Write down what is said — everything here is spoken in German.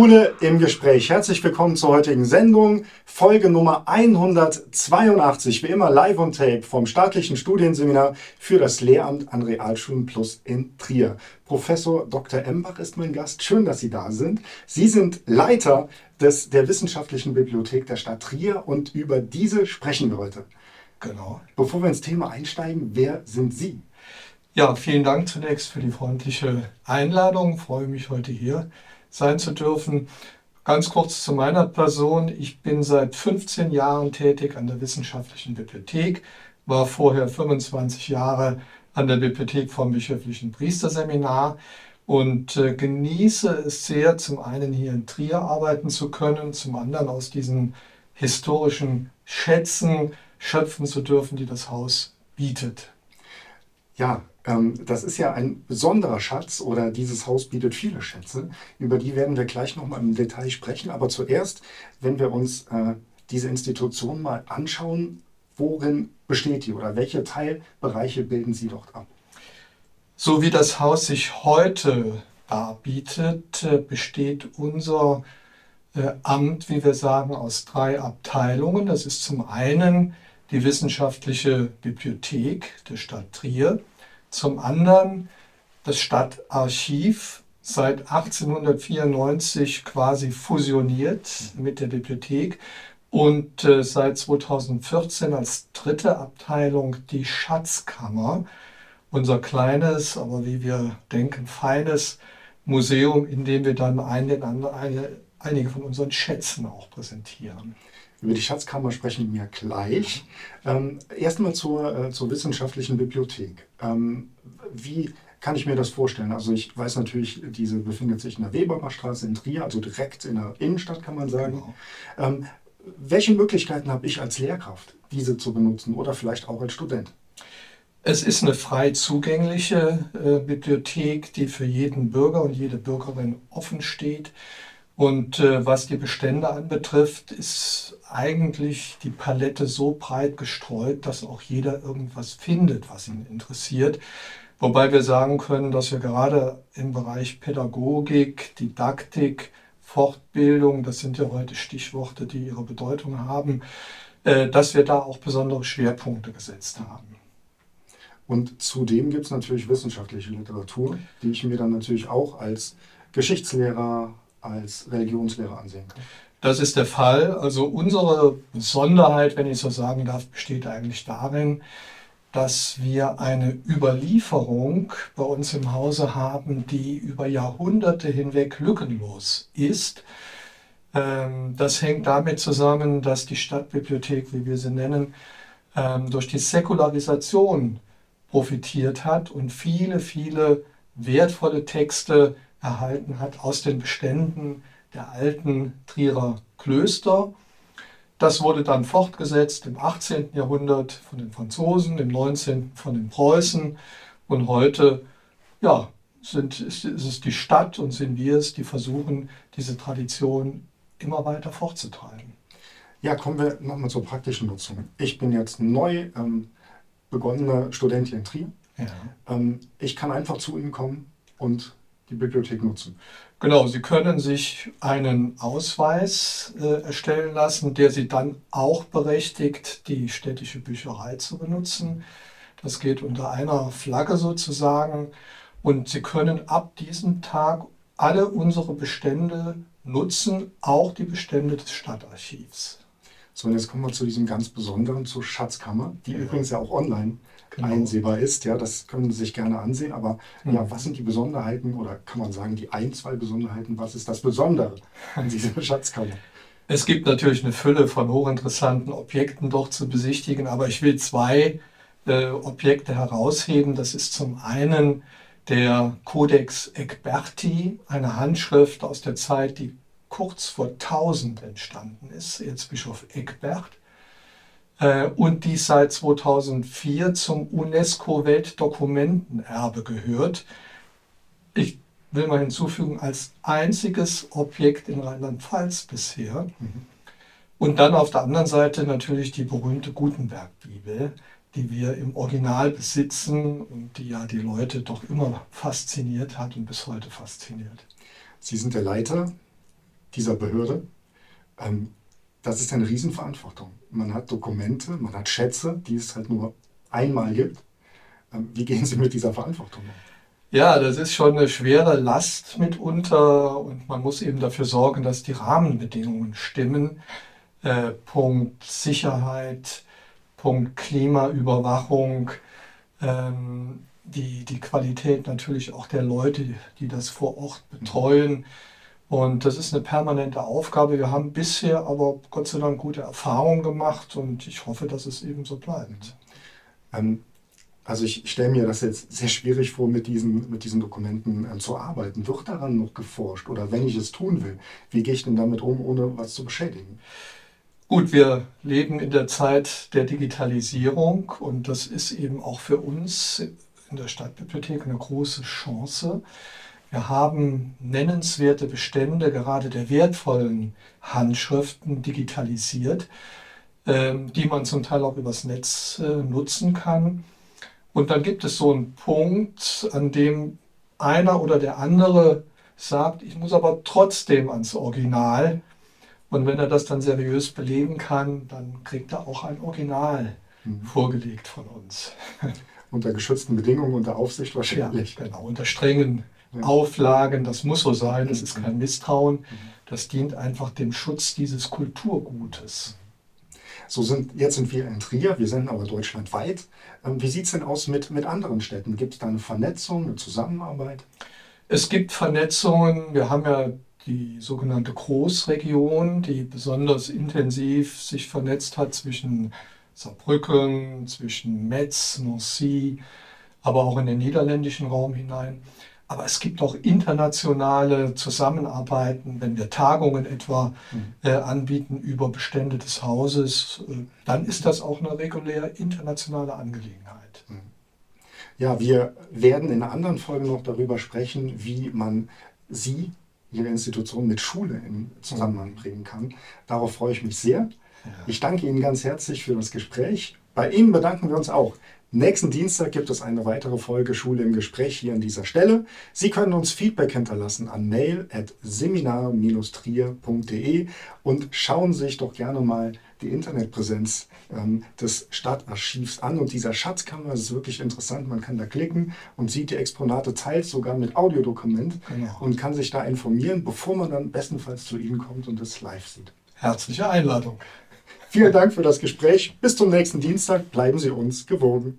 Schule im Gespräch. Herzlich willkommen zur heutigen Sendung, Folge Nummer 182, wie immer live on tape vom staatlichen Studienseminar für das Lehramt an Realschulen Plus in Trier. Professor Dr. Embach ist mein Gast. Schön, dass Sie da sind. Sie sind Leiter des, der Wissenschaftlichen Bibliothek der Stadt Trier und über diese sprechen wir heute. Genau. Bevor wir ins Thema einsteigen, wer sind Sie? Ja, vielen Dank zunächst für die freundliche Einladung. Ich freue mich heute hier sein zu dürfen. Ganz kurz zu meiner Person. Ich bin seit 15 Jahren tätig an der Wissenschaftlichen Bibliothek, war vorher 25 Jahre an der Bibliothek vom Bischöflichen Priesterseminar und äh, genieße es sehr, zum einen hier in Trier arbeiten zu können, zum anderen aus diesen historischen Schätzen schöpfen zu dürfen, die das Haus bietet. Ja, ähm, das ist ja ein besonderer Schatz oder dieses Haus bietet viele Schätze. Über die werden wir gleich nochmal im Detail sprechen. Aber zuerst, wenn wir uns äh, diese Institution mal anschauen, worin besteht die oder welche Teilbereiche bilden sie dort ab? So wie das Haus sich heute darbietet, äh, besteht unser äh, Amt, wie wir sagen, aus drei Abteilungen. Das ist zum einen die wissenschaftliche Bibliothek der Stadt Trier. Zum anderen das Stadtarchiv seit 1894 quasi fusioniert mit der Bibliothek und äh, seit 2014 als dritte Abteilung die Schatzkammer, unser kleines, aber wie wir denken, feines Museum, in dem wir dann eine, eine, einige von unseren Schätzen auch präsentieren. Über die Schatzkammer sprechen wir gleich. Ähm, Erstmal zur, äh, zur wissenschaftlichen Bibliothek. Ähm, wie kann ich mir das vorstellen? Also ich weiß natürlich, diese befindet sich in der Webermachstraße in Trier, also direkt in der Innenstadt kann man sagen. Genau. Ähm, welche Möglichkeiten habe ich als Lehrkraft, diese zu benutzen oder vielleicht auch als Student? Es ist eine frei zugängliche äh, Bibliothek, die für jeden Bürger und jede Bürgerin offen steht. Und äh, was die Bestände anbetrifft, ist eigentlich die Palette so breit gestreut, dass auch jeder irgendwas findet, was ihn interessiert. Wobei wir sagen können, dass wir gerade im Bereich Pädagogik, Didaktik, Fortbildung, das sind ja heute Stichworte, die ihre Bedeutung haben, äh, dass wir da auch besondere Schwerpunkte gesetzt haben. Und zudem gibt es natürlich wissenschaftliche Literatur, die ich mir dann natürlich auch als Geschichtslehrer, als Religionslehrer ansehen kann. Das ist der Fall. Also unsere Besonderheit, wenn ich so sagen darf, besteht eigentlich darin, dass wir eine Überlieferung bei uns im Hause haben, die über Jahrhunderte hinweg lückenlos ist. Ähm, das hängt damit zusammen, dass die Stadtbibliothek, wie wir sie nennen, ähm, durch die Säkularisation profitiert hat und viele, viele wertvolle Texte erhalten hat aus den Beständen der alten Trierer Klöster. Das wurde dann fortgesetzt im 18. Jahrhundert von den Franzosen, im 19. von den Preußen und heute ja, sind, ist, ist es die Stadt und sind wir es, die versuchen, diese Tradition immer weiter fortzutreiben. Ja, kommen wir nochmal zur praktischen Nutzung. Ich bin jetzt neu ähm, begonnener Student hier in Trier. Ja. Ähm, ich kann einfach zu Ihnen kommen und die Bibliothek nutzen. Genau, Sie können sich einen Ausweis äh, erstellen lassen, der Sie dann auch berechtigt, die städtische Bücherei zu benutzen. Das geht unter einer Flagge sozusagen. Und Sie können ab diesem Tag alle unsere Bestände nutzen, auch die Bestände des Stadtarchivs. So, und jetzt kommen wir zu diesem ganz Besonderen, zur Schatzkammer, die ja. übrigens ja auch online genau. einsehbar ist. Ja, das können Sie sich gerne ansehen. Aber mhm. ja, was sind die Besonderheiten oder kann man sagen, die ein, zwei Besonderheiten? Was ist das Besondere an dieser Schatzkammer? Es gibt natürlich eine Fülle von hochinteressanten Objekten dort zu besichtigen, aber ich will zwei äh, Objekte herausheben. Das ist zum einen der Codex Egberti, eine Handschrift aus der Zeit, die kurz vor 1000 entstanden ist, Erzbischof Egbert, und die seit 2004 zum UNESCO-Weltdokumentenerbe gehört. Ich will mal hinzufügen, als einziges Objekt in Rheinland-Pfalz bisher. Mhm. Und dann auf der anderen Seite natürlich die berühmte Gutenberg-Bibel, die wir im Original besitzen und die ja die Leute doch immer fasziniert hat und bis heute fasziniert. Sie sind der Leiter dieser Behörde. Ähm, das ist eine Riesenverantwortung. Man hat Dokumente, man hat Schätze, die es halt nur einmal gibt. Ähm, wie gehen Sie mit dieser Verantwortung um? Ja, das ist schon eine schwere Last mitunter und man muss eben dafür sorgen, dass die Rahmenbedingungen stimmen. Äh, Punkt Sicherheit, Punkt Klimaüberwachung, ähm, die, die Qualität natürlich auch der Leute, die das vor Ort betreuen. Und das ist eine permanente Aufgabe. Wir haben bisher aber Gott sei Dank gute Erfahrungen gemacht und ich hoffe, dass es eben so bleibt. Ähm, also ich stelle mir das jetzt sehr schwierig vor, mit diesen, mit diesen Dokumenten äh, zu arbeiten. Wird daran noch geforscht? Oder wenn ich es tun will, wie gehe ich denn damit um, ohne was zu beschädigen? Gut, wir leben in der Zeit der Digitalisierung und das ist eben auch für uns in der Stadtbibliothek eine große Chance. Wir haben nennenswerte Bestände, gerade der wertvollen Handschriften, digitalisiert, ähm, die man zum Teil auch übers Netz äh, nutzen kann. Und dann gibt es so einen Punkt, an dem einer oder der andere sagt, ich muss aber trotzdem ans Original. Und wenn er das dann seriös belegen kann, dann kriegt er auch ein Original mhm. vorgelegt von uns. Unter geschützten Bedingungen, unter Aufsicht wahrscheinlich. Ja, genau, unter strengen Auflagen, das muss so sein, das ist kein Misstrauen, das dient einfach dem Schutz dieses Kulturgutes. So sind, jetzt sind wir in Trier, wir sind aber deutschlandweit. Ähm, wie sieht es denn aus mit, mit anderen Städten? Gibt es da eine Vernetzung, eine Zusammenarbeit? Es gibt Vernetzungen. Wir haben ja die sogenannte Großregion, die besonders intensiv sich vernetzt hat zwischen Saarbrücken, zwischen Metz, Nancy, aber auch in den niederländischen Raum hinein. Aber es gibt auch internationale Zusammenarbeiten, wenn wir Tagungen etwa mhm. äh, anbieten über Bestände des Hauses, äh, dann ist das auch eine regulär internationale Angelegenheit. Mhm. Ja, wir werden in anderen Folgen noch darüber sprechen, wie man Sie, Ihre Institution mit Schule in Zusammenhang bringen kann. Darauf freue ich mich sehr. Ja. Ich danke Ihnen ganz herzlich für das Gespräch. Bei Ihnen bedanken wir uns auch. Nächsten Dienstag gibt es eine weitere Folge Schule im Gespräch hier an dieser Stelle. Sie können uns Feedback hinterlassen an mail.seminar-trier.de und schauen sich doch gerne mal die Internetpräsenz ähm, des Stadtarchivs an. Und dieser Schatzkammer ist wirklich interessant. Man kann da klicken und sieht die Exponate, teils sogar mit Audiodokument genau. und kann sich da informieren, bevor man dann bestenfalls zu Ihnen kommt und es live sieht. Herzliche Einladung. Vielen Dank für das Gespräch. Bis zum nächsten Dienstag. Bleiben Sie uns gewogen.